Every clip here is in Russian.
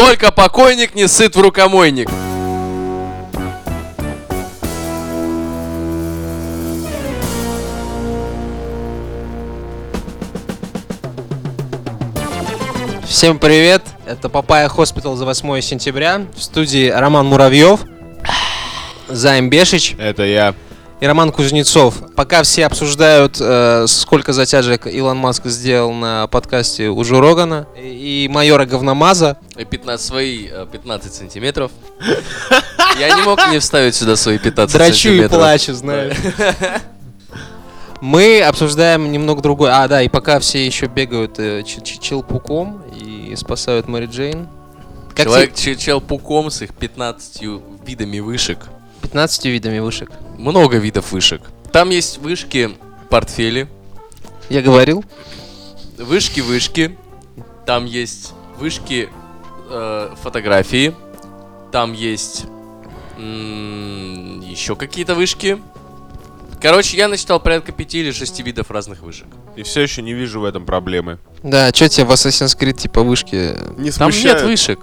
Только покойник не ссыт в рукомойник. Всем привет! Это Papaya Hospital за 8 сентября. В студии Роман Муравьев, Займ Бешич Это я. И Роман Кузнецов. Пока все обсуждают, э, сколько затяжек Илон Маск сделал на подкасте у Рогана и майора Говномаза. И 15, свои э, 15 сантиметров. Я не мог не вставить сюда свои 15 Драчу и сантиметров. плачу, знаешь. Мы обсуждаем немного другое. А, да, и пока все еще бегают э, челпуком и спасают Мэри Джейн. Как Человек че- чел пуком с их 15 видами вышек. Тебе 15 видами вышек. Много видов вышек. Там есть вышки портфели, Я говорил? вышки-вышки. Там есть вышки э, фотографии. Там есть м, еще какие-то вышки. Короче, я насчитал порядка пяти или шести видов разных вышек. И все еще не вижу в этом проблемы. Да, что тебе в Assassin's Creed типа вышки? Не Там смущает? нет вышек.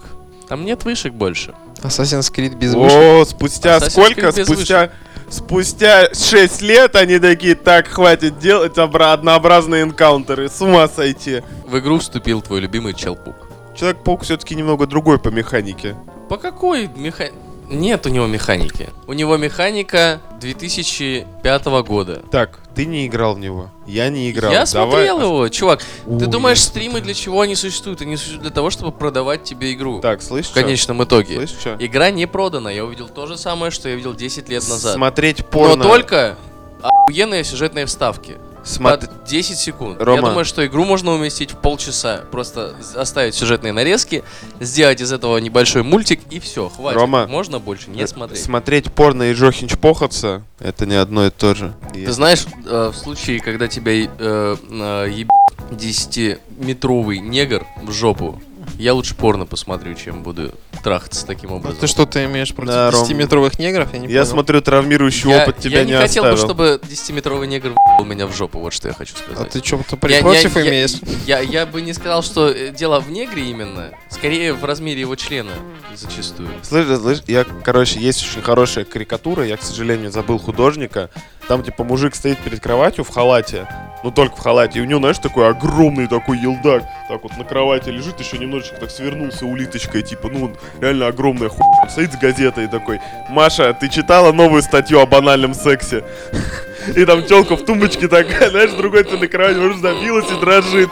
Там нет вышек больше. Assassin's Creed без вышек? О, спустя Assassin's сколько? Creed без Спустя... Спустя 6 лет они такие, так, хватит делать обра- однообразные энкаунтеры. С ума сойти. В игру вступил твой любимый челпук. Человек-паук все-таки немного другой по механике. По какой меха... Нет у него механики. У него механика 2005 года. Так, ты не играл в него. Я не играл. Я Давай- смотрел его, чувак. Ой, Ты думаешь, стримы для чего они существуют? Они существуют для того, чтобы продавать тебе игру. Так, слышь, в конечном итоге. Слышь, что? Игра не продана. Я увидел то же самое, что я видел 10 лет назад. Смотреть порно. Но только охуенные сюжетные вставки. Смо- Под 10 секунд. Рома. Я думаю, что игру можно уместить в полчаса. Просто оставить сюжетные нарезки, сделать из этого небольшой мультик и все, хватит. Рома, Можно больше не смотреть. Смотреть порно и Джо Хинчпохаться, это не одно и то же. Ты знаешь, э, в случае, когда тебя э, э, еб... 10-метровый негр в жопу, я лучше порно посмотрю, чем буду трахаться таким А образом. ты что-то имеешь против Да, Ром. 10-метровых негров? Я не Я понял. смотрю, травмирующий я, опыт тебя я не, не хотел оставил. бы, чтобы 10-метровый негр у меня в жопу, вот что я хочу А сказать. ты что-то Я- я- против я- имеешь? Я, я бы не сказал, что э, дело в негре именно, скорее в размере его члена зачастую. Слышь, слышь, я, короче, есть очень хорошая карикатура, я, к сожалению, забыл художника. Там, типа, мужик стоит перед кроватью в халате, ну только в халате, и у него, знаешь, такой огромный такой елдак, так вот на кровати лежит, еще немножечко так свернулся улиточкой, типа, ну, реально огромная хуй. Он стоит с газетой такой, Маша, ты читала новую статью о банальном сексе? И там телка в тумбочке такая, знаешь, с другой ты на кровати, может, забилась и дрожит.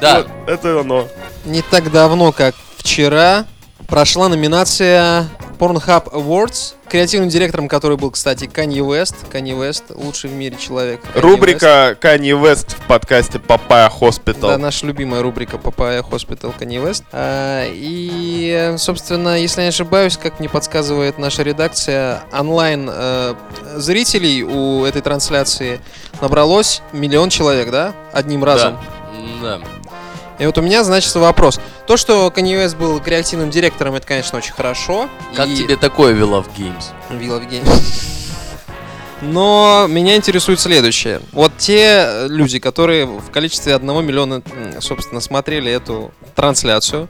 Да, Вот это оно. Не так давно, как вчера, прошла номинация Pornhub Awards. Креативным директором который был, кстати, Канье Вест. Канье Вест, лучший в мире человек. Kanye West. Рубрика Kanye West в подкасте Papaya Hospital. Да, наша любимая рубрика Papaya Hospital Kanye West. А, и, собственно, если я не ошибаюсь, как мне подсказывает наша редакция, онлайн э, зрителей у этой трансляции набралось миллион человек, да? Одним разом. да. И вот у меня, значит, вопрос. То, что Kanye West был креативным директором, это, конечно, очень хорошо. Как И- тебе такое Will of Games? Вилла в гейм. Но меня интересует следующее. Вот те э, люди, которые в количестве одного миллиона, собственно, смотрели эту трансляцию,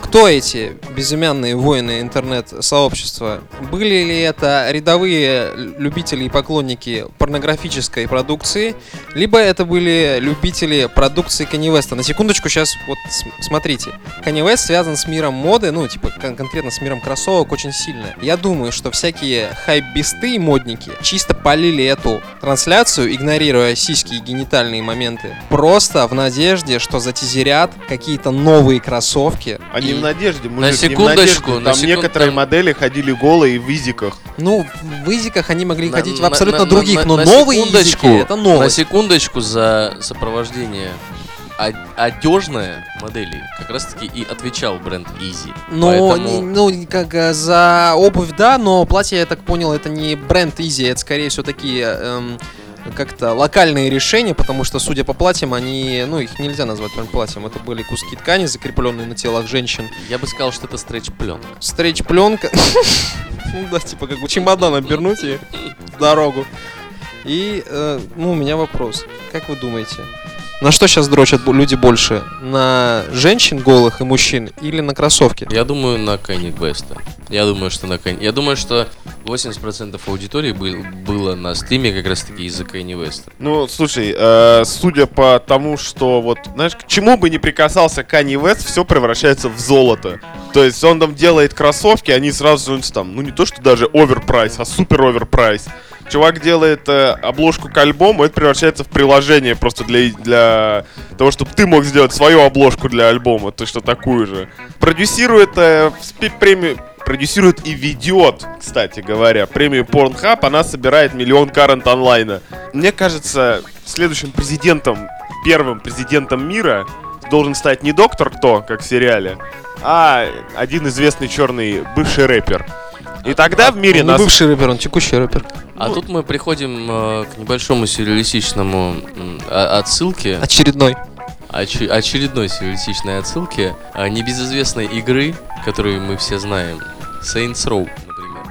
кто эти безымянные воины интернет-сообщества? Были ли это рядовые любители и поклонники порнографической продукции, либо это были любители продукции Kanye West? На секундочку, сейчас вот смотрите. Kanye West связан с миром моды, ну, типа, кон- конкретно с миром кроссовок очень сильно. Я думаю, что всякие хайп-бисты и модники чисто полили эту трансляцию, игнорируя сиськи и генитальные моменты, просто в надежде, что затизерят какие-то новые кроссовки. Они И- в надежде, мужик, На не в секундочку, надежде. на Там секунд- некоторые там- модели ходили голые в визиках. Ну, в изиках они могли На- ходить в на- абсолютно на- других, на- но на новые секундочку, изики это На новость. Секундочку за сопровождение одежная модели как раз таки и отвечал бренд Easy. Но, Поэтому- не- ну, как э, за обувь, да, но платье, я так понял, это не бренд Easy, это скорее все такие эм, как-то локальные решения, потому что, судя по платьям, они, ну, их нельзя назвать прям платьем, это были куски ткани, закрепленные на телах женщин, Я бы сказал, что это стрейч-пленка. стрейч-пленка, ну да, типа как бы чемодан обернуть и дорогу. И, э, ну, у меня вопрос, как вы думаете, На что сейчас дрочат люди больше? На женщин голых и мужчин или на кроссовки? Я думаю, на Кенни Веста. Я думаю, что на Кенни... Я думаю, что 80% аудитории был- было на стриме как раз таки из-за Кенни Веста. Ну, слушай, э, судя по тому, что вот, знаешь, к чему бы ни прикасался Канни Вест, все превращается в золото. То есть он там делает кроссовки, они сразу становятся там, ну не то, что даже overprice, а супер overprice. Чувак делает э, обложку к альбому, это превращается в приложение просто для, для того, чтобы ты мог сделать свою обложку для альбома, то что такую же. Продюсирует э, премию, продюсирует и ведет, кстати говоря, премию Pornhub, она собирает миллион карент онлайна. Мне кажется, следующим президентом, первым президентом мира должен стать не доктор кто, как в сериале, а один известный черный бывший рэпер. И тогда в мире Он не нас... бывший рэпер, он текущий рэпер. А тут мы приходим э, к небольшому сюрреалистичному м, а- отсылке, Очередной. оче- очередной сюрреалистичной отсылке а, небезызвестной игры, которую мы все знаем. Saints Row.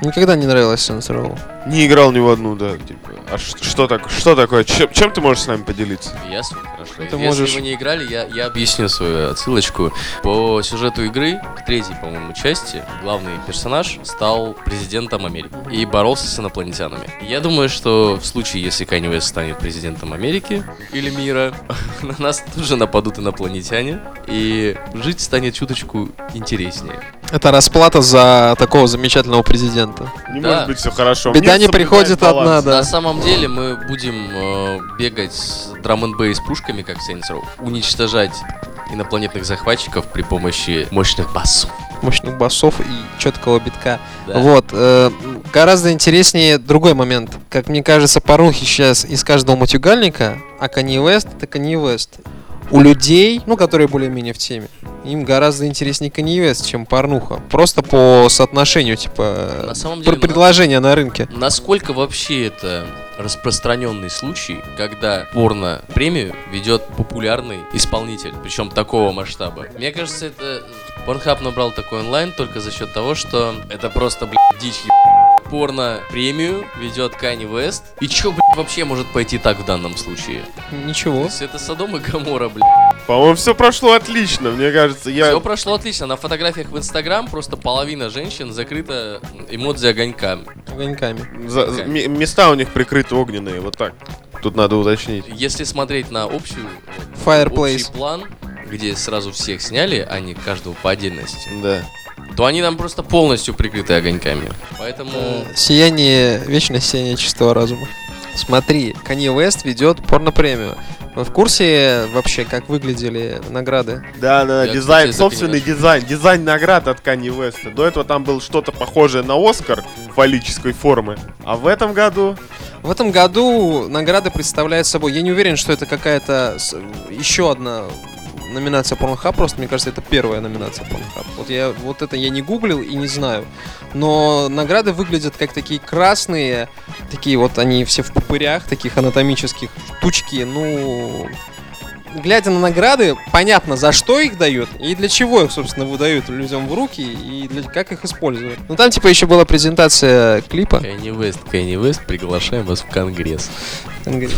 Никогда не нравилось Saints Row. Не играл ни в одну, да. Типа. А что, так, что такое? Чем, чем ты можешь с нами поделиться? Ясно, хорошо. Ты Если можешь- вы не играли, я, я объясню свою отсылочку. По сюжету игры, к третьей, по-моему, части, главный персонаж стал президентом Америки и боролся с инопланетянами. Я думаю, что в случае, если Kanye West станет президентом Америки или мира, на нас тут же нападут инопланетяне, и жить станет чуточку интереснее. Это расплата за такого замечательного президента. Не Да. может быть все хорошо. Беда Мне не приходит одна, да. На самом деле мы будем э, бегать с драм н пушками, как Saints Row, уничтожать инопланетных захватчиков при помощи мощных басов. Мощных басов и четкого битка. Да. Вот. э, гораздо интереснее другой момент. Как мне кажется, порнухи сейчас из каждого матюгальника, а Kanye West это Kanye West. У людей, ну, которые более-менее в теме, им гораздо интереснее Kanye West, чем порнуха. Просто по соотношению, типа, На самом деле, на- предложения на рынке. Насколько вообще это распространенный случай, когда порно-премию ведет популярный исполнитель, причем такого масштаба? Мне кажется, это Pornhub набрал такой онлайн только за счет того, что это просто, блядь, дичь еб- порно-премию ведет Кани Вест. И чё, блядь, вообще может пойти так в данном случае? То Ничего. есть это Содом и Гамора, блядь. По-моему, все прошло отлично. Мне кажется, я... Все прошло отлично. На фотографиях в Инстаграм просто половина женщин закрыта эмодзи огоньками. Огоньками. за- за- места у них прикрыты огненные, вот так. Тут надо уточнить. Если смотреть на общую, Fireplace. общий план, где сразу всех сняли, а не каждого по отдельности, Да. То они там просто полностью прикрыты огоньками. Поэтому... Э, Сияние, вечное сияние чистого разума. Смотри, Kanye West ведет порно-премию. Вы в курсе вообще, как выглядели награды? Да, да, Я, дизайн, кстати, собственный дизайн, дизайн наград от Kanye West. До этого там было что-то похожее на Оскар фаллической формы. А в этом году В этом году награды представляют собой. Я не уверен, что это какая-то еще одна номинация Pornhub, просто мне кажется, это первая номинация Pornhub. Вот я вот это я не гуглил и не знаю. Но награды выглядят как такие красные, такие вот они все в пупырях, таких анатомических штучки, ну глядя на награды, понятно, за что их дают и для чего их, собственно, выдают людям в руки и для, как их использовать. Ну там типа еще была презентация клипа. Кенни Вест, Кенни Вест, приглашаем вас в Конгресс. Он говорит,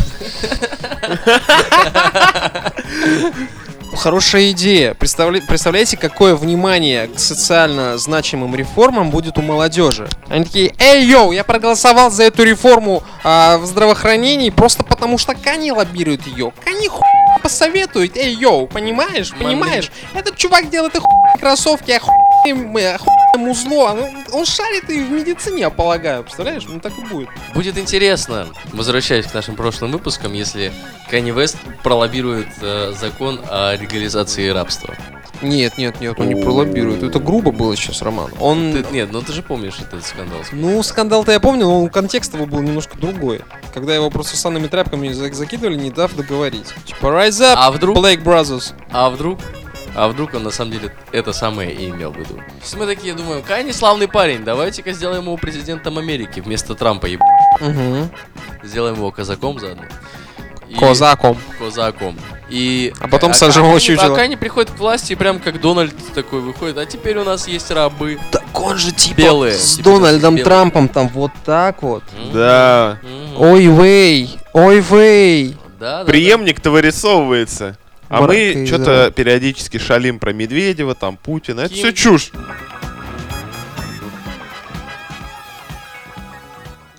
Хорошая идея. Представля- Представляете, какое внимание к социально значимым реформам будет у молодежи? Они такие, эй, йоу, я проголосовал за эту реформу а, в здравоохранении просто потому, что Кани лоббирует ее. Кани хуй посоветует, эй, йоу, понимаешь, понимаешь? Этот чувак делает охуенные кроссовки, охуенное охуенное музло. Он, он шарит и в медицине, я полагаю. Представляешь? Ну так и будет. Будет интересно, возвращаясь к нашим прошлым выпускам, если Кенни Вест пролоббирует э, закон о легализации рабства. Нет, нет, нет, он не пролоббирует. Это грубо было сейчас, Роман. Он... Ты- нет, ну ты же помнишь этот скандал. Ну, скандал-то я помню, но контекст его был немножко другой. Когда его просто санными тряпками за- закидывали, не дав договорить. Типа, rise up, А вдруг, Blake Brothers. а вдруг, а вдруг он на самом деле это самое и имел в виду. То есть мы такие думаем, Кани славный парень, давайте-ка сделаем его президентом Америки вместо Трампа, еб... Угу. сделаем его казаком заодно. И- Козаком. Козаком. И... А потом сожжем его Кани- чучело. А Кани приходит к власти, и прям как Дональд такой выходит, а теперь у нас есть рабы. Так он же типа Белые, с типа Дональдом белые. Трампом там вот так вот. М, Да. м, Ой, вей, ой, вей. Да, да, преемник-то вырисовывается. А мы что-то периодически шалим про Медведева, там Путина. Это все чушь.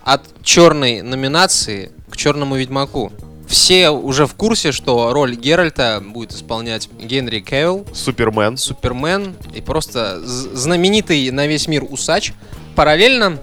От черной номинации к черному ведьмаку. Все уже в курсе, что роль Геральта будет исполнять Генри Кевилл, Супермен. Супермен и просто знаменитый на весь мир усач. Параллельно...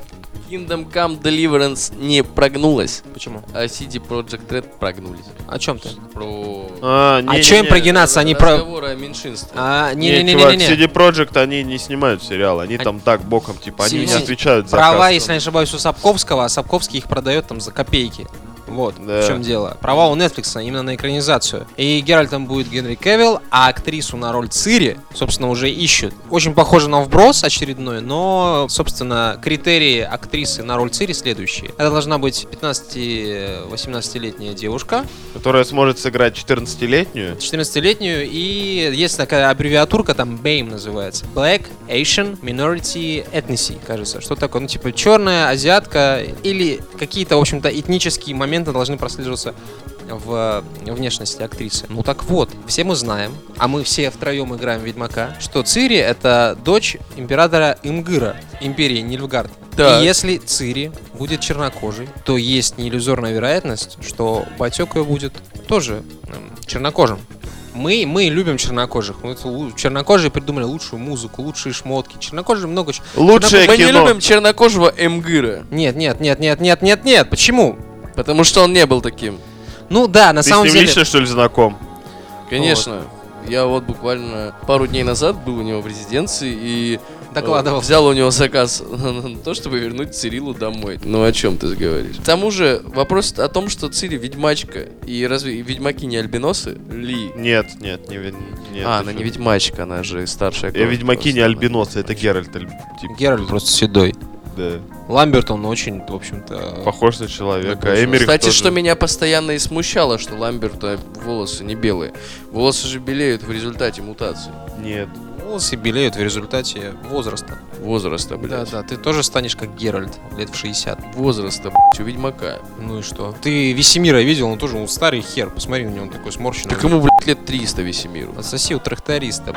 Kingdom Come Deliverance не прогнулась, Почему? а CD Projekt Red прогнулись. О чем ты? Про... А, А чё им прогинаться? Они про... Разговоры о меньшинстве. А, Не, чувак, не-не-не-не-не. CD Projekt, они не снимают сериалы, они Они- там так боком, типа, они не отвечают за Права, если не ошибаюсь, у Сапковского, а Сапковский их продает там за копейки. Вот, Да. в чем дело. Права у Netflix именно на экранизацию. И Геральтом будет Генри Кевилл, а актрису на роль Цири, собственно, уже ищут. Очень похоже на вброс очередной, но, собственно, критерии актрисы на роль Цири следующие. Это должна быть 15-18-летняя девушка, Которая сможет сыграть 14-летнюю. 14-летнюю, и есть такая аббревиатурка, там BAME называется. Black Asian Minority Ethnicity, кажется. Что такое? Ну, типа, черная, азиатка, или какие-то, в общем-то, этнические моменты должны прослеживаться в внешности актрисы. Ну так вот, все мы знаем, а мы все втроем играем Ведьмака, что Цири это дочь императора Имгыра, империи Нильфгард. Так. И если Цири будет чернокожей, то есть неиллюзорная вероятность, что батек ее будет тоже эм, чернокожим. Мы, мы любим чернокожих. Мы чернокожие придумали лучшую музыку, лучшие шмотки. Чернокожие много. Лучшее Мы не кино. любим чернокожего Эмгыра, Нет, нет, нет, нет, нет, нет, нет. Почему? Потому что он не был таким. Ну да, на Ты самом с ним деле. лично, что ли, знаком? Конечно. Я вот буквально пару дней назад был у него в резиденции и э, Докладывал. взял у него заказ на то, чтобы вернуть Цирилу домой. Ну о чем ты говоришь? К тому же вопрос о том, что Цири ведьмачка, и разве ведьмаки не альбиносы? Ли. Нет, нет, не, нет. а, она не ведьмачка, она же старшая. Я кровь ведьмаки не альбиносы, это Геральт. аль- типа, Геральт просто седой. Да. Ламберт, он очень, в общем-то... Похож на человека. Похож. А Эмерих Кстати, тоже. что меня постоянно и смущало, что Ламберта волосы не белые. Волосы же белеют в результате мутации. Нет. Волосы белеют в результате возраста. Возраста, Да, блядь. да, ты тоже станешь как Геральт лет в 60. Возраста, блядь, у ведьмака. Ну и что? Ты Весемира видел, он тоже он старый хер. Посмотри на него, он такой сморщенный. Так ему, блядь, лет 300 Весемиру. Отсоси у тракториста.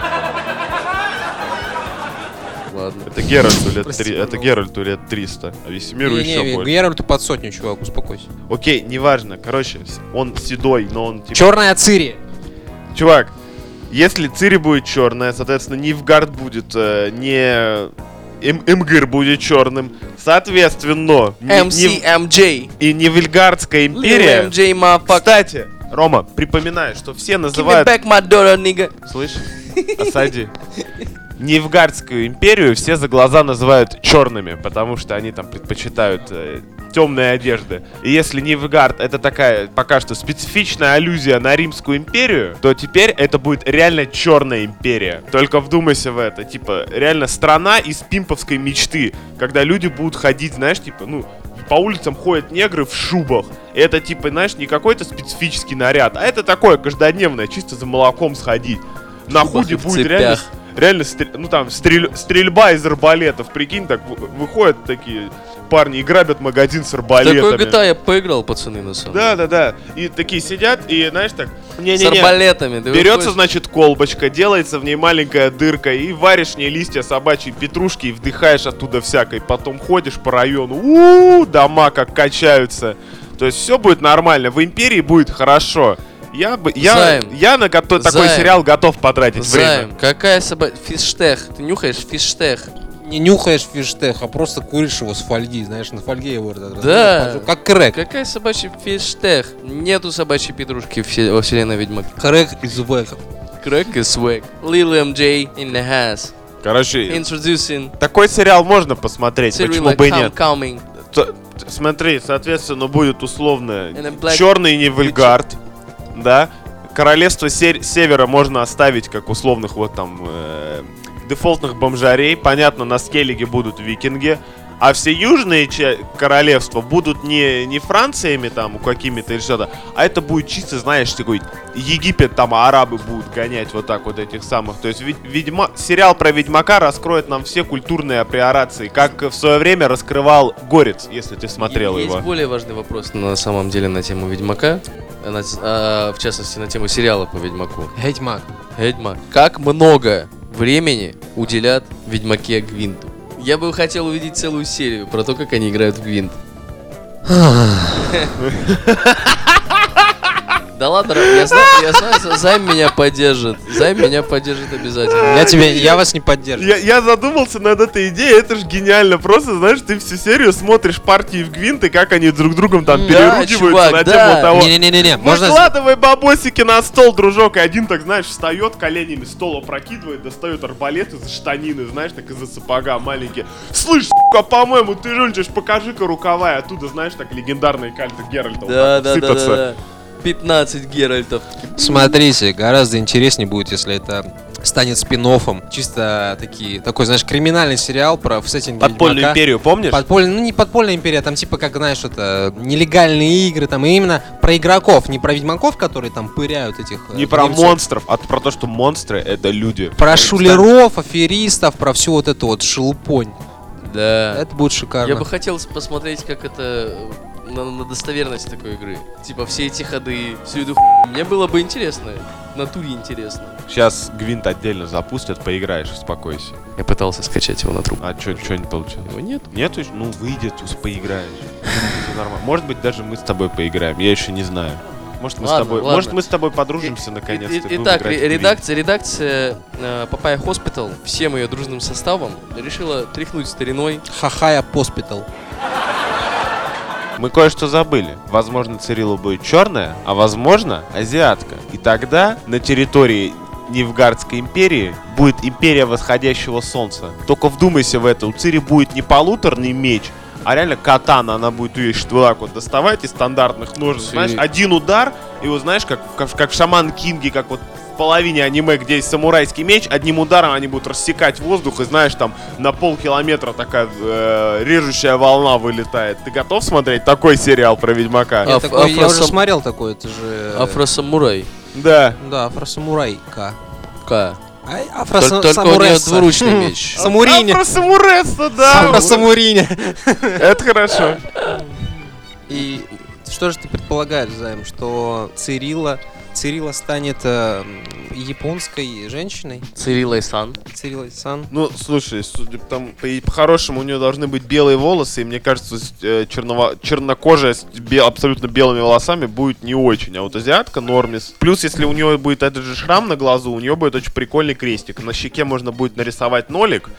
Ладно. Это Геральту лет, Прости, три- это. Геральту лет 300, а Весемиру Не, еще не, больше. Геральту под сотню, чувак, успокойся. Окей, неважно. Короче, он седой, но он типа... Черная Цири. Чувак, если Цири будет черная, соответственно, Нивгард будет э, не... Эм- Эмгыр будет черным. Соответственно, MCMJ. и Нивельгардская империя... Lil MJ. Кстати, Рома, припоминаю, что все Give me называют... back my daughter, nigga. Слышь, осади. Нивгардскую империю все за глаза называют черными, потому что они там предпочитают темные одежды. И если Нивгард это такая пока что специфичная аллюзия на Римскую империю, то теперь это будет реально черная империя. Только вдумайся в это. Типа, реально страна из пимповской мечты, когда люди будут ходить, знаешь, типа, ну, по улицам ходят негры в шубах. Это, типа, знаешь, не какой-то специфический наряд, а это такое каждодневное, чисто за молоком сходить. На худе будет цепях. реально стрель- ну там стрель- стрельба из арбалетов, прикинь, так вы- выходят такие парни и грабят магазин с Такой арбалетами. GTA я поиграл, пацаны, на самом. Да, да, да. И такие сидят, и знаешь так, С не-не-не. арбалетами. ты Берется, выходишь- значит, колбочка, делается в ней маленькая дырка, и варишь в ней листья собачьей петрушки, и вдыхаешь оттуда всякой. Потом ходишь по району, у дома как качаются. То есть все будет нормально, в империи будет хорошо. Я бы, я, Займ. я на гото- такой Займ. сериал готов потратить Займ, время. какая собака... Фиштех. Ты нюхаешь фиштех? Не нюхаешь фиштех, а просто куришь его с фольги, знаешь, на фольге его. так Да. раз- Как крэк. Какая собачья фиштех? Нету собачьей петрушки во вселенной Ведьмак. Крэк из вэка. Крэк и свэг. Lil MJ in the house. Короче, Introducing такой сериал можно посмотреть, почему Cyrilla бы и нет. Coming. Т- Смотри, соответственно, будет условно черный Нивельгард, да. Королевство Севера можно оставить как условных вот там э, дефолтных бомжарей. Понятно, на Скеллиге будут викинги. А все южные королевства будут не, не Франциями там какими-то или что-то, а это будет чисто, знаешь, такой Египет, там арабы будут гонять вот так вот этих самых. То есть ведь ведьма... сериал про Ведьмака раскроет нам все культурные априорации, как в свое время раскрывал Горец, если ты смотрел Есть его. более важный вопрос на самом деле на тему Ведьмака. на- а, в частности, на тему сериала по Ведьмаку. Ведьмак. Ведьмак. Как много времени уделят Ведьмаке Гвинту? Я бы хотел увидеть целую серию про то, как они играют в Гвинт. Да ладно, я знаю, я знаю, Займ меня поддержит. Займ меня поддержит обязательно. Я тебе, я вас не поддерживаю. Я, я задумался над этой идеей, это же гениально. Просто, знаешь, ты всю серию смотришь партии в гвинты, как они друг другом там Да, переругиваются чувак, на да. тему того. Не-не-не-не, можно... Выкладывай бабосики на стол, дружок, и один так, знаешь, встает, коленями стол опрокидывает, достает арбалет из штанины, знаешь, так из-за сапога маленький. Слышь, сука, по-моему, ты жульчишь, покажи-ка рукава, и оттуда, знаешь, так легендарные кальты Геральта вот Да, да, вот да, да, сыпятся. да. 15 Геральтов. Смотрите, гораздо интереснее будет, если это станет спин Чисто такие, такой, знаешь, криминальный сериал про в сеттинге Подпольную Ведьмака. империю, помнишь? Подпольная, ну не подпольная империя, там типа как, знаешь, это нелегальные игры, там и именно про игроков, не про ведьмаков, которые там пыряют этих... э, Не про немцев. монстров, а про то, что монстры это люди. Про Кстати, шулеров, аферистов, про всю вот эту вот шелупонь. Да. Это будет шикарно. Я бы хотел посмотреть, как это э, на, на достоверность такой игры. Типа все эти ходы, всю эту ху- Мне было бы интересно. В натуре интересно. Сейчас Гвинт отдельно запустят, поиграешь, успокойся. Я пытался скачать его на труп. А чё, чё не получилось? Его нет. Еще? Ну, выйдет, ус- поиграешь. Всё нормально. Может быть, даже мы с тобой поиграем, я еще не знаю. Может, мы, Ладно, с тобой, ладно. может, мы с тобой подружимся И- наконец-то. и- будем Итак, играть в ре- Гвинт. редакция, редакция э, Papaya Hospital всем ее дружным составом решила тряхнуть стариной. Хахая Поспитал. Мы кое-что забыли. Возможно, Цирилла будет черная, а возможно, азиатка. И тогда на территории Нивгардской империи будет империя восходящего солнца. Только вдумайся в это. У Цири будет не полуторный меч, а реально катана. Она будет ее вот так вот доставать из стандартных ножен. Цири- Знаешь, один удар, и вот знаешь, как, как, как в Шаман Кинге, как вот в половине аниме, где есть самурайский меч, одним ударом они будут рассекать воздух, и знаешь, там на полкилометра такая э, режущая волна вылетает. Ты готов смотреть такой сериал про Ведьмака? Я, Аф- такой- я уже афросам- смотрел такой, это же... Афросамурай. Да. Да, афросамурайка. К. Ай, Только, только у нее афросамуресса. двуручный меч. Самуриня. А, про самуресса, да. Афросамуриня. Это хорошо. И что же ты предполагаешь, Займ, что Цирилла, Цирилла станет э, японской женщиной? Цирилла Сан. Цирилла Сан? Ну, слушай, судя по тому, по- по-хорошему у нее должны быть белые волосы, и мне кажется, э, черново- чернокожая с бе- абсолютно белыми волосами будет не очень. А вот азиатка нормис. Плюс, если у нее будет этот же шрам на глазу, у нее будет очень прикольный крестик. На щеке можно будет нарисовать нолик,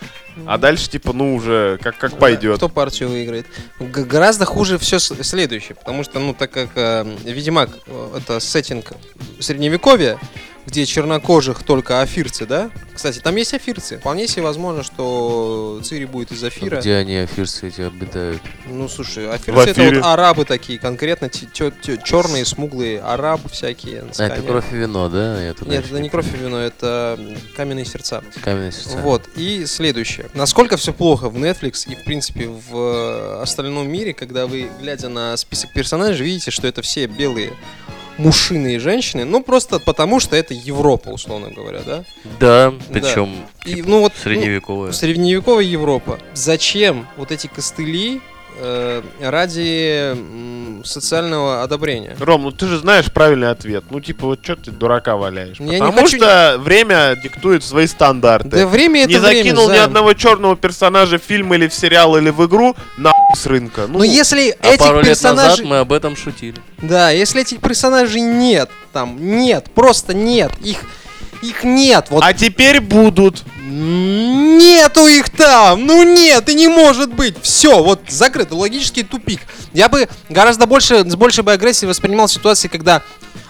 а дальше, типа, ну, уже как, как пойдет. Кто партию выиграет? Г- гораздо хуже все следующее, потому что, ну, так как э, Ведьмак э, это сеттинг средневековья, где чернокожих только афирцы, да? Кстати, там есть афирцы. Вполне себе возможно, что Цири будет из Афира. Где они, афирцы эти, обитают? Ну, слушай, афирцы это вот арабы такие, конкретно черные, смуглые арабы всякие. А, это кровь и вино, да? Я туда Нет, это не кровь и вино, это каменные сердца. Каменное сердце. Вот, и следующее. Насколько все плохо в Netflix и, в принципе, в э, остальном мире, когда вы, глядя на список персонажей, видите, что это все белые мужчины и женщины, ну, просто потому, что это Европа, условно говоря, да? Да, причем И, ну, вот, ну, средневековая. средневековая Европа. Зачем вот эти костыли э, ради социального одобрения? Ром, ну ты же знаешь правильный ответ. Ну, типа, вот что ты дурака валяешь? Я не Потому хочу- что время диктует свои стандарты. Да время это не время, закинул ни Займ. одного черного персонажа в фильм или в сериал или в игру на с рынка. Ну, Но если А этих пару лет назад персонажей... мы об этом шутили. Да, если этих персонажей нет, там, нет, просто нет, их, их нет, вот А теперь будут. Нету их там, ну нет, и не может быть, все, вот закрыто, логический тупик. Я бы гораздо больше, с большей бы агрессией воспринимал ситуации, когда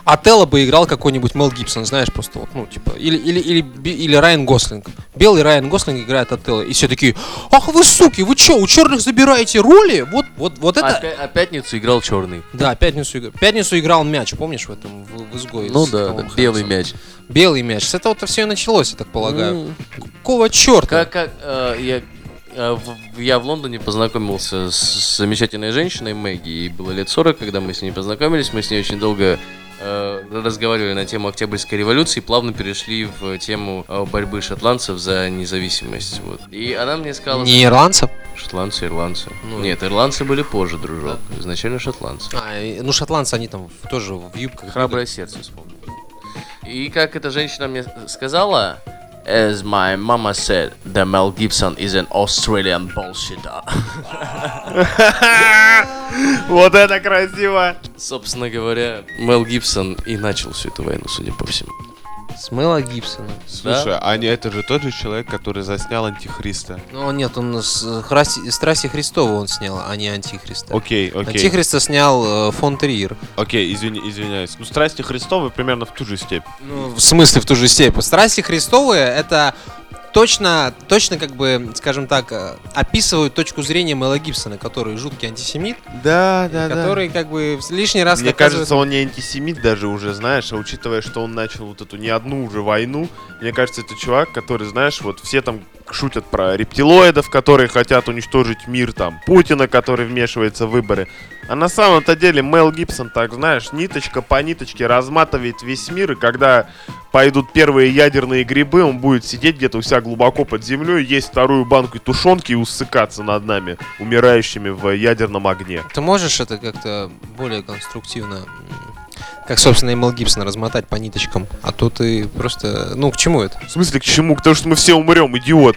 Отелло бы играл какой-нибудь Мел Гибсон, знаешь, просто вот, ну, типа, или, или, или, или Райан Гослинг. Белый Райан Гослинг играет Отелло, и все такие, ах вы суки, вы что, у черных забираете роли? Вот, вот, вот это... А, пя- а пятницу играл черный. Да, пятницу, игр- пятницу играл мяч, помнишь в этом, в, в изгое? Ну да, да, белый мяч. Белый мяч. С этого-то все и началось, я так полагаю. Ну, Какого черта? Как, как э, я, э, в, я в Лондоне познакомился с, замечательной женщиной Мэгги. Ей было лет 40, когда мы с ней познакомились. Мы с ней очень долго разговаривали на тему Октябрьской революции, плавно перешли в тему э, борьбы шотландцев за независимость. Вот. И она мне сказала... Не ирландцев? Шотландцы, ирландцы. Ну, Нет, ирландцы были позже, дружок. Изначально шотландцы. А, ну шотландцы, они там тоже в юбках. Храброе сердце вспомнил. И как эта женщина мне сказала, As my mama said, the Mel Gibson is an Australian bullshitter. Вот это красиво! Собственно говоря, Мел Гибсон и начал всю эту войну, судя по всему. С Мэла Гибсона. Слушай, а не это же тот же человек, который заснял Антихриста. Ну нет, он с Храси- Страсти Христова он снял, а не Антихриста. Окей, окей. Антихриста снял э, фон Триер. Окей, извини, извиняюсь. Ну, страсти Христовы примерно в ту же степь. Ну, в смысле в ту же степень. Страсти Христовые это точно, точно как бы, скажем так, э, описывают точку зрения Мэла Гибсона, который жуткий антисемит, Да, и который как бы в лишний раз Мне доказывает- кажется, он не антисемит даже уже, знаешь, а учитывая, что он начал вот эту не одну уже войну, мне кажется, это чувак, который, знаешь, вот все там шутят про рептилоидов, которые хотят уничтожить мир, там, Путина, который вмешивается в выборы. А на самом-то деле Мел Гибсон, так знаешь, ниточка по ниточке разматывает весь мир, и когда пойдут первые ядерные грибы, он будет сидеть где-то у себя глубоко под землей, есть вторую банку тушенки и усыкаться над нами, умирающими в ядерном огне. Ты можешь это как-то более конструктивно, как, собственно, и Мел Гибсон размотать по ниточкам, а то ты просто... Ну, к чему это? В смысле, к чему? Потому что мы все умрем, идиот.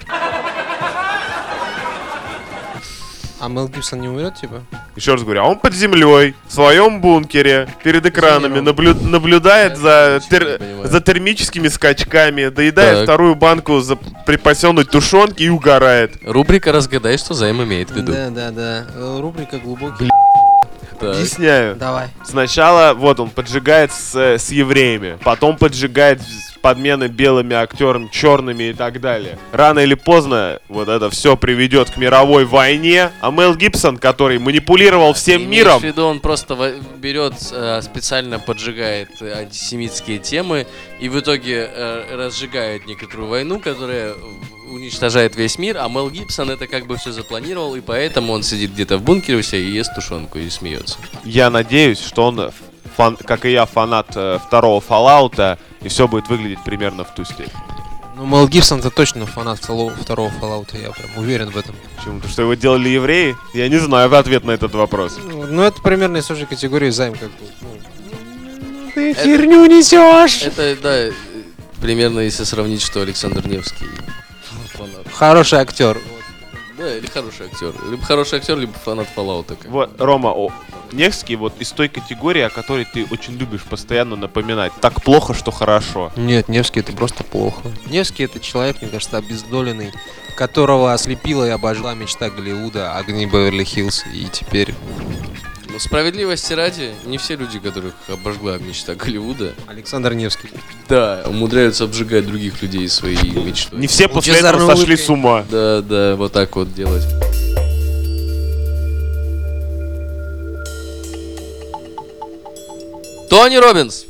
А Мел Гибсон не умрет, типа? Еще раз говорю, а он под землей, в своем бункере, перед экранами, наблю- наблюдает за, тер- за термическими скачками, доедает Так. вторую банку за припасенной тушенки и угорает. Рубрика «Разгадай, что Займ имеет в виду». Да, да, да. Рубрика глубокий. Так. Объясняю. Давай. Сначала, вот он поджигает с, с евреями, потом поджигает подмены белыми актерами, черными и так далее. Рано или поздно вот это все приведет к мировой войне, а Мел Гибсон, который манипулировал всем Имеешь миром, в виду, он просто берет, э, специально поджигает антисемитские темы и в итоге э, разжигает некоторую войну, которая уничтожает весь мир, а Мел Гибсон это как бы все запланировал, и поэтому он сидит где-то в бункере у себя и ест тушенку и смеется. Я надеюсь, что он, фан- как и я, фанат э, второго Fallout, и все будет выглядеть примерно в ту степь. Ну, Мел Гибсон-то точно фанат второго, второго Fallout, я прям уверен в этом. Почему? Потому что его делали евреи? Я не знаю ответ на этот вопрос. Ну, ну, это примерно из той же категории займ, как бы. ну. Ты Это- херню несешь! Это, да, э, примерно если сравнить, что Александр Невский фанат. Хороший актер. Да, или хороший актер. Либо хороший актер, либо фанат Fallout. Вот, Рома, о, Невский вот из той категории, о которой ты очень любишь постоянно напоминать. Так плохо, что хорошо. Нет, Невский это просто плохо. Невский это человек, мне кажется, обездоленный, которого ослепила и обожгла мечта Голливуда, огни Беверли-Хиллз, и теперь Но справедливости ради, не все люди, которых обожгла мечта Голливуда, Александр Невский. да, умудряются обжигать других людей своей мечтой. Не все после этого сошли улыбкой. с ума. Да, да, вот так вот делать. Тони Робинс.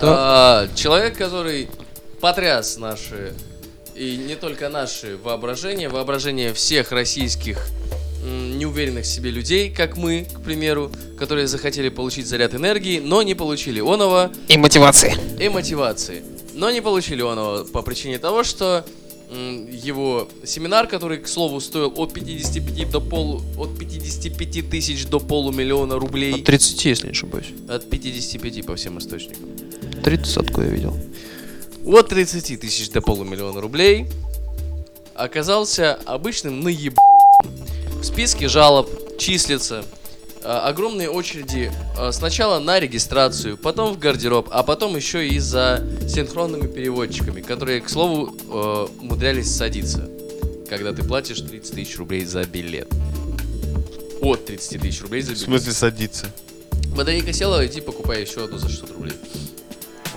А, человек, который потряс наши и не только наши воображения, воображение всех российских неуверенных в себе людей, как мы, к примеру, которые захотели получить заряд энергии, но не получили оного И мотивации. и мотивации. Но не получили оного по причине того, что его семинар, который, к слову, стоил от 55 до полу, от 55 тысяч до полумиллиона рублей, От 30, если не ошибаюсь. от 55 по всем источникам. 30 я видел. От 30 тысяч до полумиллиона рублей оказался обычным наеб... В списке жалоб числится огромные очереди а, сначала на регистрацию, потом в гардероб, а потом еще и за синхронными переводчиками, которые, к слову, э, умудрялись садиться, когда ты платишь 30 тысяч рублей за билет. От 30 тысяч рублей за В билет. смысле садиться? Батарейка села, иди покупай еще одну за 600 рублей.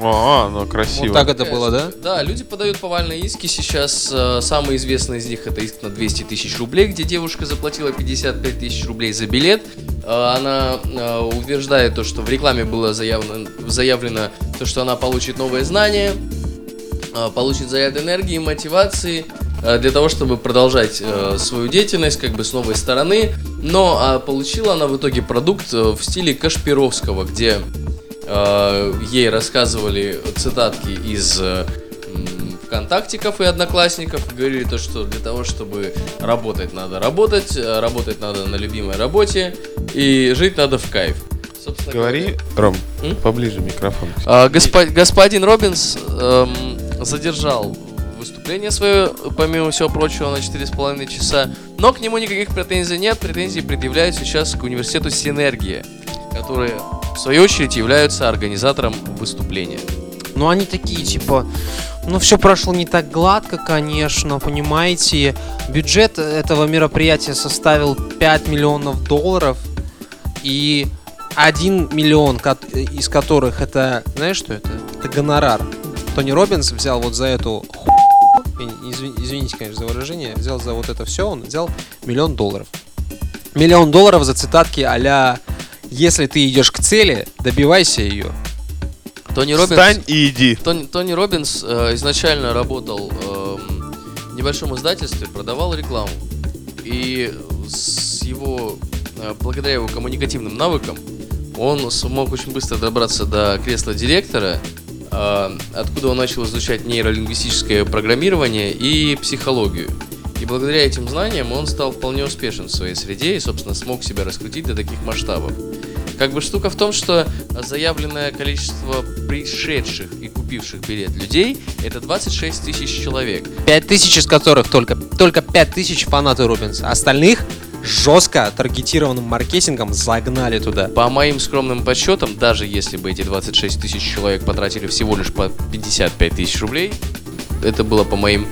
А, ну красиво. Вот так это было, да? Да, люди подают повальные иски. Сейчас э, самый известный из них это иск на 200 тысяч рублей, где девушка заплатила 55 тысяч рублей за билет. Э, она э, утверждает то, что в рекламе было заявлено, заявлено то, что она получит новые знания, получит заряд энергии, мотивации для того, чтобы продолжать свою деятельность как бы с новой стороны. Но а, получила она в итоге продукт в стиле Кашпировского, где ей рассказывали цитатки из э, ВКонтактиков и Одноклассников, говорили то, что для того, чтобы работать, надо работать, э, работать надо на любимой работе, и жить надо в кайф. Собственно Говори, Ром, М? поближе микрофон. а, госпо- господин Робинс эм, задержал выступление свое, помимо всего прочего, на 4,5 часа, но к нему никаких претензий нет. Претензии предъявляют сейчас к университету Синергия, которые, в свою очередь, являются организатором выступления. Ну, они такие, типа, ну, все прошло не так гладко, конечно, понимаете. Бюджет этого мероприятия составил 5 миллионов долларов, и 1 миллион, из которых это, знаешь, что это? Это гонорар. Тони Робинс взял вот за эту Извините, конечно, за выражение. Взял за вот это все, он взял миллион долларов. Миллион долларов за цитатки а «Если ты идешь к цели, добивайся ее». Тони Робинс... Встань и иди. Тони, Тони Робинс э, изначально работал эм, в небольшом издательстве, продавал рекламу. И с его, э, благодаря его коммуникативным навыкам, он смог очень быстро добраться до кресла директора, э, откуда он начал изучать нейролингвистическое программирование и психологию. И благодаря этим знаниям он стал вполне успешен в своей среде и, собственно, смог себя раскрутить до таких масштабов. Как бы штука в том, что заявленное количество пришедших и купивших билет людей это 26 тысяч человек. 5 тысяч из которых только, только 5 тысяч фанаты Робинса. Остальных жестко таргетированным маркетингом загнали туда. По моим скромным подсчетам, даже если бы эти 26 тысяч человек потратили всего лишь по 55 тысяч рублей, это было по моим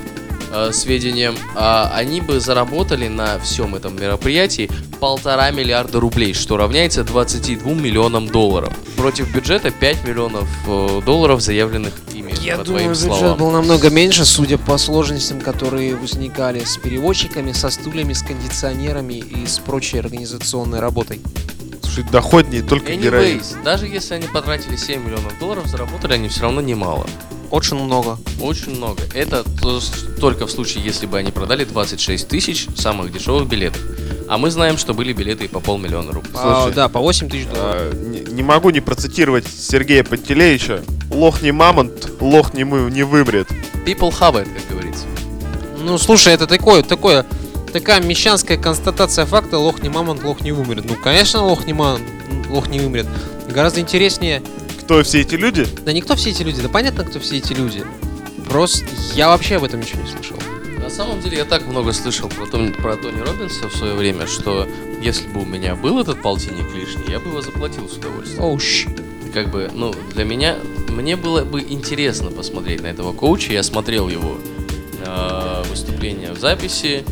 э, сведениям, а они бы заработали на всем этом мероприятии полтора миллиарда рублей, что равняется 22 миллионам долларов. Против бюджета 5 миллионов э, долларов, заявленных ими, Я по думаю, твоим бюджет словам. был намного меньше, судя по сложностям, которые возникали с переводчиками, со стульями, с кондиционерами и с прочей организационной работой. Слушай, доходнее только героин. Anyways, даже если они потратили 7 миллионов долларов, заработали они все равно немало. Очень много. Очень много. Это то- только в случае, если бы они продали 26 тысяч самых дешевых билетов. А мы знаем, что были билеты и по полмиллиона рублей. А, Слушай, да, по 8 тысяч долларов. А, не, не могу не процитировать Сергея Пантелеича. Лох не мамонт, лох не, мы, не вымрет. People have it, как говорится. Ну, слушай, это такое, такое, такая мещанская констатация факта, лох не мамонт, лох не вымрет. Ну, конечно, лох не мамонт, лох не вымрет. Гораздо интереснее, Кто все эти люди? да никто все эти люди, да понятно, кто все эти люди. Просто я вообще об этом ничего не слышал. На самом деле я так много слышал про, Тони- про Тони Робинса в свое время, что если бы у меня был этот полтинник лишний, я бы его заплатил с удовольствием. Оу, щ. Как бы, ну, для меня, мне было бы интересно посмотреть на этого коуча. Я смотрел его э, выступление в записи.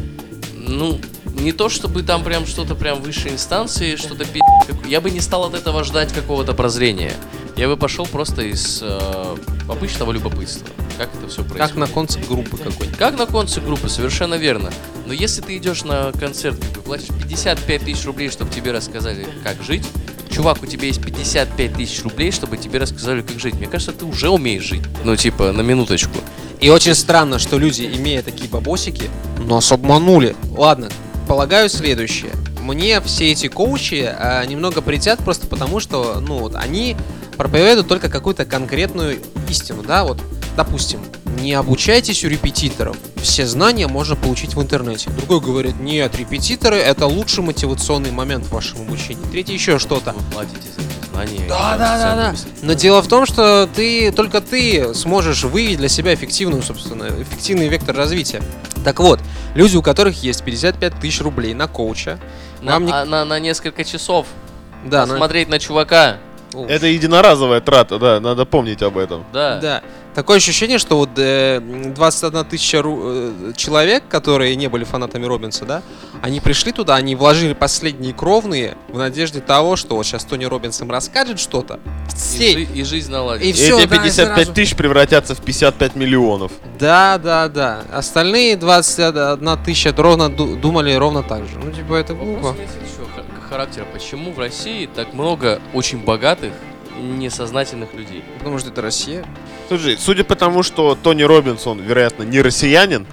Ну, не то чтобы там прям что-то прям высшей инстанции, что-то пи***, Я бы не стал от этого ждать какого-то прозрения. Я бы пошел просто из э, обычного любопытства. Как это все происходит. Как на концерт группы какой-нибудь. Как на концерт группы, совершенно верно. Но если ты идешь на концерт, как бы платишь 55 тысяч рублей, чтобы тебе рассказали, как жить, чувак, у тебя есть 55 тысяч рублей, чтобы тебе рассказали, как жить. Мне кажется, ты уже умеешь жить. Ну, типа, на минуточку. И очень странно, что люди, имея такие бабосики, нас обманули. Ладно, полагаю следующее. Мне все эти коучи а, немного притят просто потому, что, ну, вот они проповедуют только какую-то конкретную истину, да, вот, допустим, не обучайтесь у репетиторов, все знания можно получить в интернете. Другой говорит, нет, репетиторы это лучший мотивационный момент в вашем обучении. Третий еще что-то. Вы платите за эти знания. Да, да, да, да. Но дело в том, что ты только ты сможешь выявить для себя эффективную, собственно, эффективный вектор развития. Так вот, люди, у которых есть 55 тысяч рублей на коуча, На, вам не- а, на, на несколько ччасов да, на- смотреть на чувака. О, Это единоразовая трата, да, надо помнить об этом. Да. да. Такое ощущение, что вот э, 21 тысяча ру- э, человек, которые не были фанатами Робинса, да, они пришли туда, они вложили последние кровные в надежде того, что вот сейчас Тони Робинс им расскажет что-то. И, Все- жи- и жизнь наладится. И И всё, эти да, и 55 сразу. тысяч превратятся в 55 миллионов. Да, да, да. Остальные 21 тысяча ровно ду- думали ровно так же. Ну, типа, это глупо. Вопрос характера. Почему в России так много очень богатых, несознательных людей? Потому что это Россия. Слушай, судя по тому, что Тони Робинсон, вероятно, не россиянин,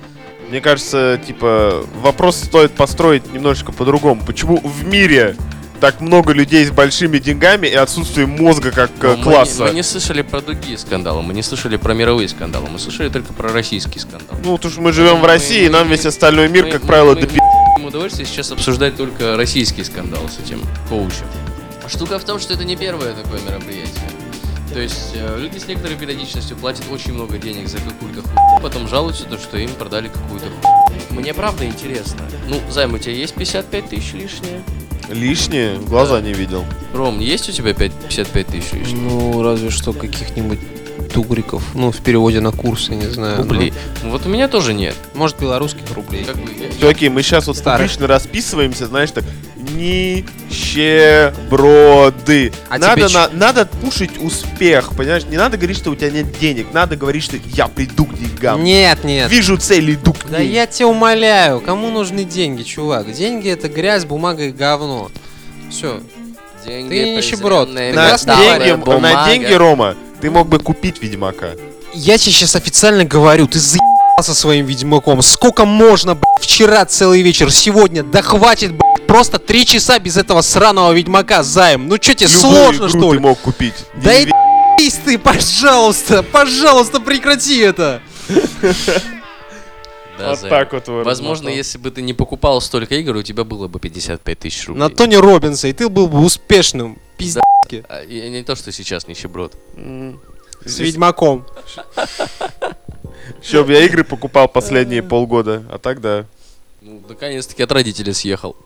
мне кажется, типа, вопрос стоит построить немножечко по-другому. Почему в мире так много людей с большими деньгами и отсутствие мозга как э, Но мы не- класса. Мы не слышали про другие скандалы, мы не слышали про мировые скандалы, мы слышали только про российский скандал. Ну, потому что мы живем в Мы- России, и мы- нам весь остальной мир, Мы- как мы- правило, мы до не имеем удовольствие сейчас обсуждать только российский скандал с этим коучем. Штука в том, что это не первое такое мероприятие. То есть э, люди с некоторой периодичностью платят очень много денег за какую-то хуйню, потом жалуются, то, что им продали какую-то хуйню. Мне правда интересно. Ну, Займ, у тебя есть 55 тысяч лишние? Лишнее, в глаза не видел. Ром, есть у тебя 5, 55 тысяч лишних? Ну, разве что каких-нибудь тугриков. Ну, в переводе на курсы, не знаю. Рублей. Ну, Вот у меня тоже нет. Ну, может, белорусских рублей. Как бы, Чуваки, мы сейчас вот Старых. публично расписываемся, знаешь, так нищеброды. А надо, тебе на- надо пушить успех, понимаешь? Не надо говорить, что у тебя нет денег. Надо говорить, что я приду к деньгам. Нет, нет. Вижу цель, иду к Да ней. я тебя умоляю, кому нужны деньги, чувак? Деньги это грязь, бумага и говно. Все. Деньги, Ты нищеброд. На деньги, на деньги, Рома, ты мог бы купить Ведьмака. Я тебе сейчас официально говорю, ты заебался своим ведьмаком. Сколько можно, блядь, вчера целый вечер, сегодня, да хватит, блядь, просто три часа без этого сраного ведьмака, займ. Ну что тебе, Любую сложно, что ты ли? мог купить. Да и ты, пожалуйста, пожалуйста, прекрати это. Да, Вот так вот его Возможно, если бы ты не покупал столько игр, у тебя было бы 55 тысяч рублей. На Тони Робинса, и ты был бы успешным, пиздец, А, и не то, что сейчас нищеброд. М. с ведьмаком. Еще бы я игры покупал последние полгода, а так да. Ну, наконец-таки от родителей съехал.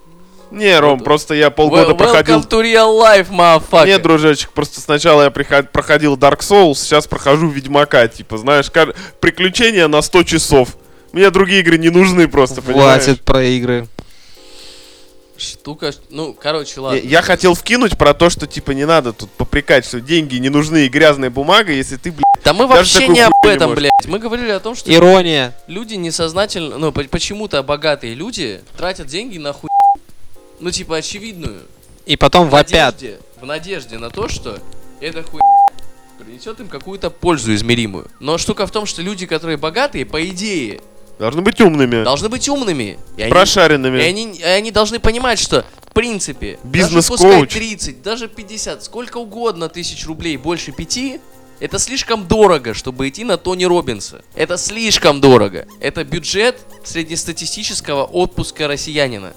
Не, Ром, Вот. просто я полгода проходил... Welcome to real life, motherfucker. Нет, дружочек, просто сначала я приход- проходил Dark Souls, сейчас прохожу Ведьмака, типа, знаешь, кар- приключения на 100 часов. Мне другие игры не нужны просто, понимаешь? Хватит про игры. Штука, ну, короче, ладно. Я, я хотел вкинуть про то, что, типа, не надо тут попрекать, что деньги не нужны и грязная бумага, если ты, блядь, Да мы даже вообще такую не об хуйню не этом, можешь. блядь. Мы говорили о том, что Ирония. люди несознательно, ну, по- почему-то богатые люди тратят деньги на хуй. Ну, типа, очевидную. И потом В вопят. надежде, в надежде на то, что эта хуй принесет им какую-то пользу измеримую. Но штука в том, что люди, которые богатые, по идее, должны быть умными, должны быть умными. И они, прошаренными. и они, и они должны понимать, что, в принципе, Бизнес-коуч. пускай 30, даже 50, сколько угодно тысяч рублей больше пяти, это слишком дорого, чтобы идти на Тони Робинса. Это слишком дорого. Это бюджет среднестатистического отпуска россиянина.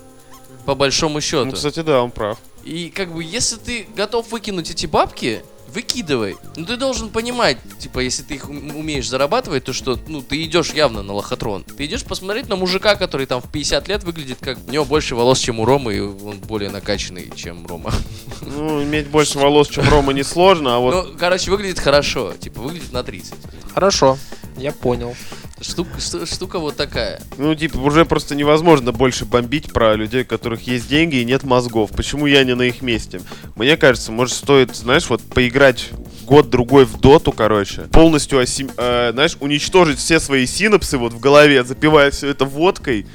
По большому счету. Ну, кстати, да, он прав. И как бы, если ты готов выкинуть эти бабки, выкидывай. Но ты должен понимать, типа, если ты их ум- умеешь зарабатывать, то что, ну, ты идешь явно на лохотрон. Ты идешь посмотреть на мужика, который там в 50 лет выглядит как... У него больше волос, чем у Ромы, и он более накачанный, чем Рома. Ну, иметь больше волос, чем Рома, несложно, а вот... Ну, короче, выглядит хорошо. Типа, выглядит на 30. Хорошо, я понял. Штука, шту- штука вот такая. Ну, типа, уже просто невозможно больше бомбить про людей, у которых есть деньги и нет мозгов. Почему я не на их месте? Мне кажется, может, стоит, знаешь, вот поиграть год-другой в доту, короче, полностью, осим- э, знаешь, уничтожить все свои синапсы вот в голове, запивая все это водкой,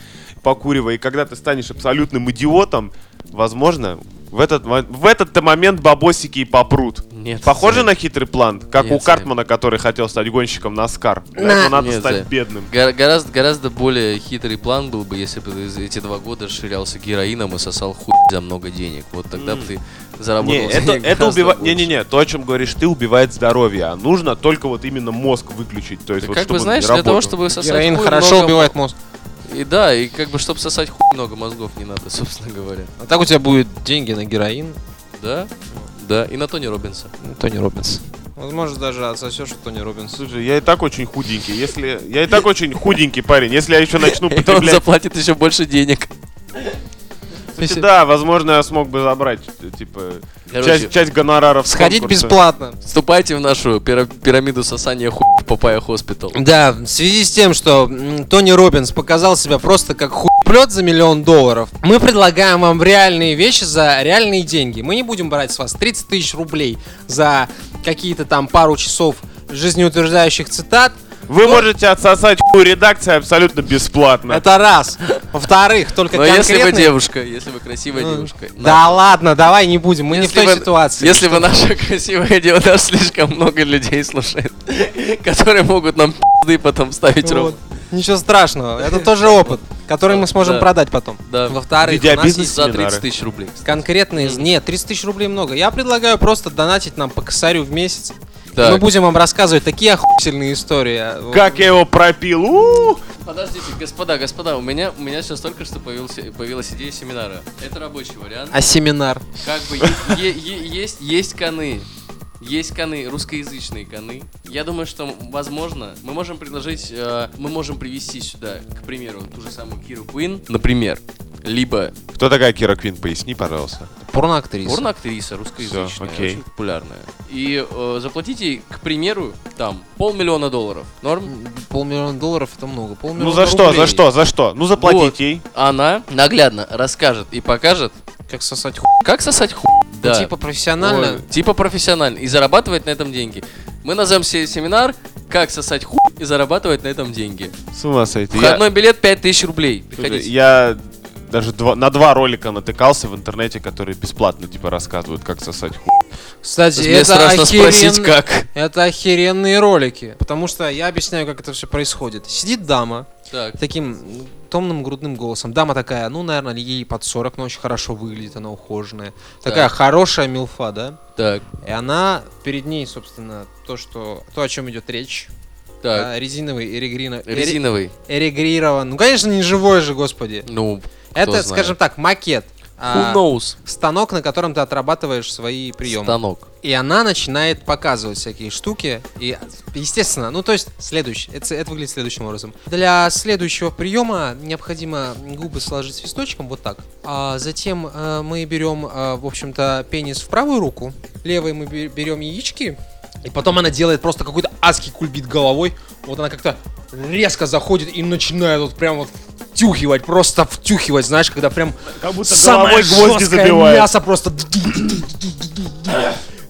покуривая, и когда ты станешь абсолютным идиотом, возможно, в этот, в этот-то момент бабосики и попрут. Нет. Похоже на хитрый план, как Нет, у Картмана, который хотел стать гонщиком на Скар. Этого надо Нет, стать Займ. бедным. Гора- гораздо, гораздо более хитрый план был бы, если бы ты эти два года ширялся героином и сосал хуй за много денег. Вот тогда бы ты заработал Не, это, это убивает. Не-не-не, то, о чем говоришь ты, убивает здоровье. А нужно только вот именно мозг выключить. То есть, Ты вот, как чтобы бы знаешь, не для того, работал. чтобы сосать Героин хуй, хорошо много- убивает мозг. И да, и как бы, чтобы сосать хуй, много мозгов не надо, собственно говоря. А так у тебя будет деньги на героин, Да? Да, и на Тони Робинса. Тони Робинс. Возможно, даже отсосешь у Тони Робинса. Слушай, я и так очень худенький. Если. Я и так очень худенький парень. Если я еще начну И он потреблять. заплатит еще больше денег. Кстати, да, возможно, я смог бы забрать, типа, Короче, часть, часть гонораров. Сходить конкурса. бесплатно. вступайте в нашу пира- пирамиду сосания хуй Papaya Hospital. Да, в связи с тем, что м, Тони Робинс показал себя просто как хуйплет за миллион долларов, мы предлагаем вам реальные вещи за реальные деньги. Мы не будем брать с вас 30 тысяч рублей за какие-то там пару часов жизнеутверждающих цитат. Вы можете отсосать хуй редакции абсолютно бесплатно. Это раз. Во-вторых, только Но если вы конкретные- девушка, если вы красивая Ну, девушка. Да ладно, давай не будем, мы не в Если той вы- ситуации. Если вы наша красивая девушка, нас слишком много людей слушает, которые могут нам пизды потом ставить Вот. ром. Ничего страшного, это тоже опыт. которые мы сможем Да. продать потом. Да. Во-вторых, у нас Видеобизнес есть За семинары. 30 тысяч рублей. кстати. конкретные... Мгм. Нет, 30 тысяч рублей много. Я предлагаю просто донатить нам по косарю в месяц. Так. Мы будем вам рассказывать такие охуительные истории. Как я его пропил? У! Подождите, господа, господа, у меня, у меня сейчас только что появился, появилась идея семинара. Это рабочий вариант. А семинар? Как бы е- е- е- есть, есть коны. Есть коны, русскоязычные коны. Я думаю, что, возможно, мы можем предложить, э, мы можем привести сюда, к примеру, ту же самую Киру Куин, например, либо Кто такая Кира Квин? Поясни, пожалуйста. Порноактриса. порноактриса русскоязычная, Всё, окей. очень популярная. И э, заплатите, ей, к примеру, там, полмиллиона долларов. Норм? Полмиллиона долларов это много. Полмиллиона Ну за что, рублей. за что, за что? Ну заплатить Вот. ей. Она наглядно расскажет и покажет, Как сосать хуй. как сосать хуй. Ну, Да. типа профессионально. Ой, типа профессионально. И зарабатывать на этом деньги. Мы назовем себе семинар «Как сосать хуй и зарабатывать на этом деньги». С ума сойти. Я, Входной билет 5000 рублей. слушай, Приходите. я даже два- на два ролика натыкался в интернете, которые бесплатно типа рассказывают, как сосать хуй. Кстати, Мне это страшно охерен- спросить, как. Это охеренные ролики. Потому что я объясняю, как это все происходит. Сидит дама Так, таким томным грудным голосом. Дама такая, ну, наверное, ей под 40, но очень хорошо выглядит, она ухоженная. Такая Так. хорошая милфа, да? так, И она, перед ней, собственно, то, что, то, о чем идет речь. так. а, резиновый эрегрина... эре- Резиновый. эрегрирован. Ну, конечно, не живой же, господи. Ну, Это, знает. скажем так, макет. who а, knows? станок, на котором ты отрабатываешь свои приемы. Станок. И она начинает показывать всякие штуки. И, естественно, ну то есть, следующий. Это, это выглядит следующим образом. Для следующего приема необходимо губы сложить свисточком, вот так. А затем э, мы берем, э, в общем-то, пенис в правую руку. Левой мы бе- берем яички. И потом она делает просто какой-то адский кульбит головой. Вот она как-то резко заходит и начинает вот прям вот втюхивать, просто втюхивать, знаешь, когда прям Как будто самое жесткое забивает. мясо просто.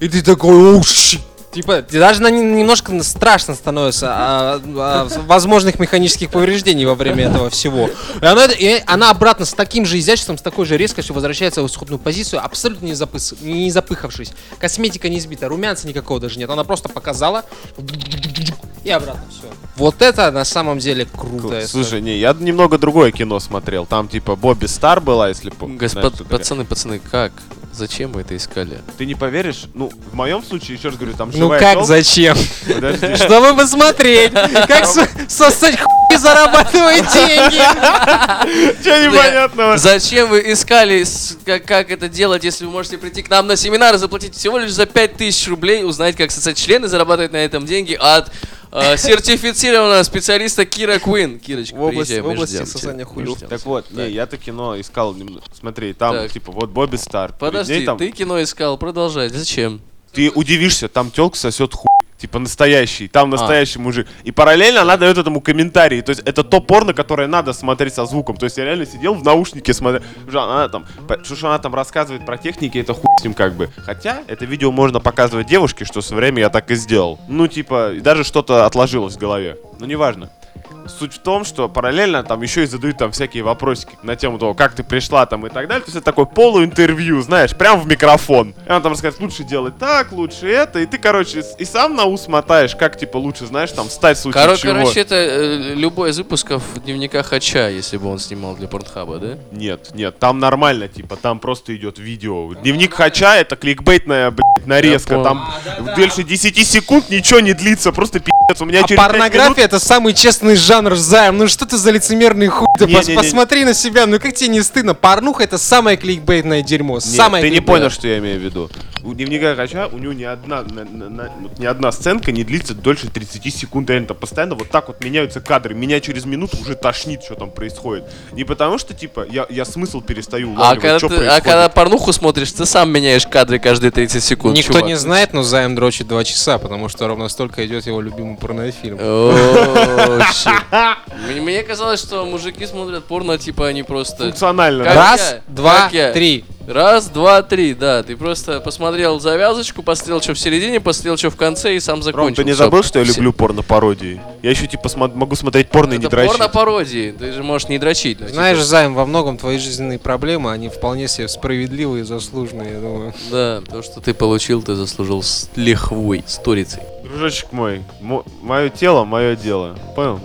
И ты такой, щи». Типа, тебе даже на, немножко страшно становится а, а, возможных механических повреждений во время этого всего. И она, и она обратно с таким же изяществом, с такой же резкостью возвращается в исходную позицию, абсолютно не, запыс, не запыхавшись. Косметика не сбита, румянца никакого даже нет. Она просто показала и обратно все. Вот это на самом деле круто. Слушай, не, я немного другое кино смотрел. Там типа Бобби Стар была, если помнишь. Господ, пацаны, пацаны, как? Зачем вы это искали? Ты не поверишь? Ну, в моем случае, еще раз говорю, там Ну как, тёлка- зачем? Подожди. Чтобы посмотреть, как со- сосать хуй и зарабатывать деньги. Чё непонятного? Зачем вы искали, как, это делать, если вы можете прийти к нам на семинар и заплатить всего лишь за 5000 рублей, узнать, как сосать члены, зарабатывать на этом деньги от сертифицированного специалиста Кира Куин. Кирочка, В области- приезжай, в области ждем сосания хуев. Так вот, не, я-то кино искал. Смотри, там, Так. типа, вот Бобби Стар. Подожди, ты кино искал, продолжай. Зачем? Ты удивишься, там телка сосет хуй. Типа настоящий, там А. настоящий мужик. И параллельно она дает этому комментарий. То есть это то порно, которое надо смотреть со звуком. То есть я реально сидел в наушнике смотрел. Она там, что, что она там рассказывает про техники, это хуй с ним как бы. Хотя это видео можно показывать девушке, что со время я так и сделал. Ну типа, даже что-то отложилось в голове. Ну неважно. Суть в том, что параллельно там еще и задают там всякие вопросики на тему того, как ты пришла там и так далее. То есть это такое полуинтервью, знаешь, прям в микрофон. И он там рассказывает, лучше делать так, лучше это. И ты, короче, и сам на ус мотаешь, как типа лучше, знаешь, там встать в случае Коро- чего. короче, это э, любой из выпусков дневника Хача, если бы он снимал для Порнхаба, да? Нет, нет, там нормально, типа, там просто идет видео. Дневник Хача это кликбейтная, блядь, нарезка. Там дольше 10 секунд ничего не длится, просто пиздец. У меня А через порнография минут- это самый честный жанр займ. Ну что ты за лицемерный хуй? Ты пос- Не-не-не. посмотри на себя, ну как тебе не стыдно? Порнуха это самое кликбейтное дерьмо. Нет, самое ты не кликбейтное. понял, что я имею в виду. У дневника Хача у него ни одна, на- на- на- ни одна сценка не длится дольше 30 секунд. Реально, там постоянно вот так вот меняются кадры. Меня через минуту уже тошнит, что там происходит. Не потому что, типа, я, я смысл перестаю А улавливать, когда, что ты- а происходит. когда порнуху смотришь, ты сам меняешь кадры каждые 30 секунд. Никто чувак. не знает, но Займ дрочит два часа, потому что ровно столько идет его любимый порнофильм. О, щит. Мне мне казалось, что мужики смотрят порно, типа они просто... Функционально. Как да? Раз, я, два, как я. три. Раз, два, три, да. Ты просто посмотрел завязочку, посмотрел, что в середине, посмотрел, что в конце и сам Ром, закончил. ты не забыл, что я Все. люблю порно-пародии? Я еще, типа, смо- могу смотреть порно и не Это дрочить. порно-пародии. Ты же можешь не дрочить. но, Знаешь, типа, Займ, во многом твои жизненные проблемы, они вполне себе справедливые и заслуженные, я думаю. Да, то, что ты получил, ты заслужил с лихвой, сторицей. Дружочек мой, мое тело, мое дело. Понял?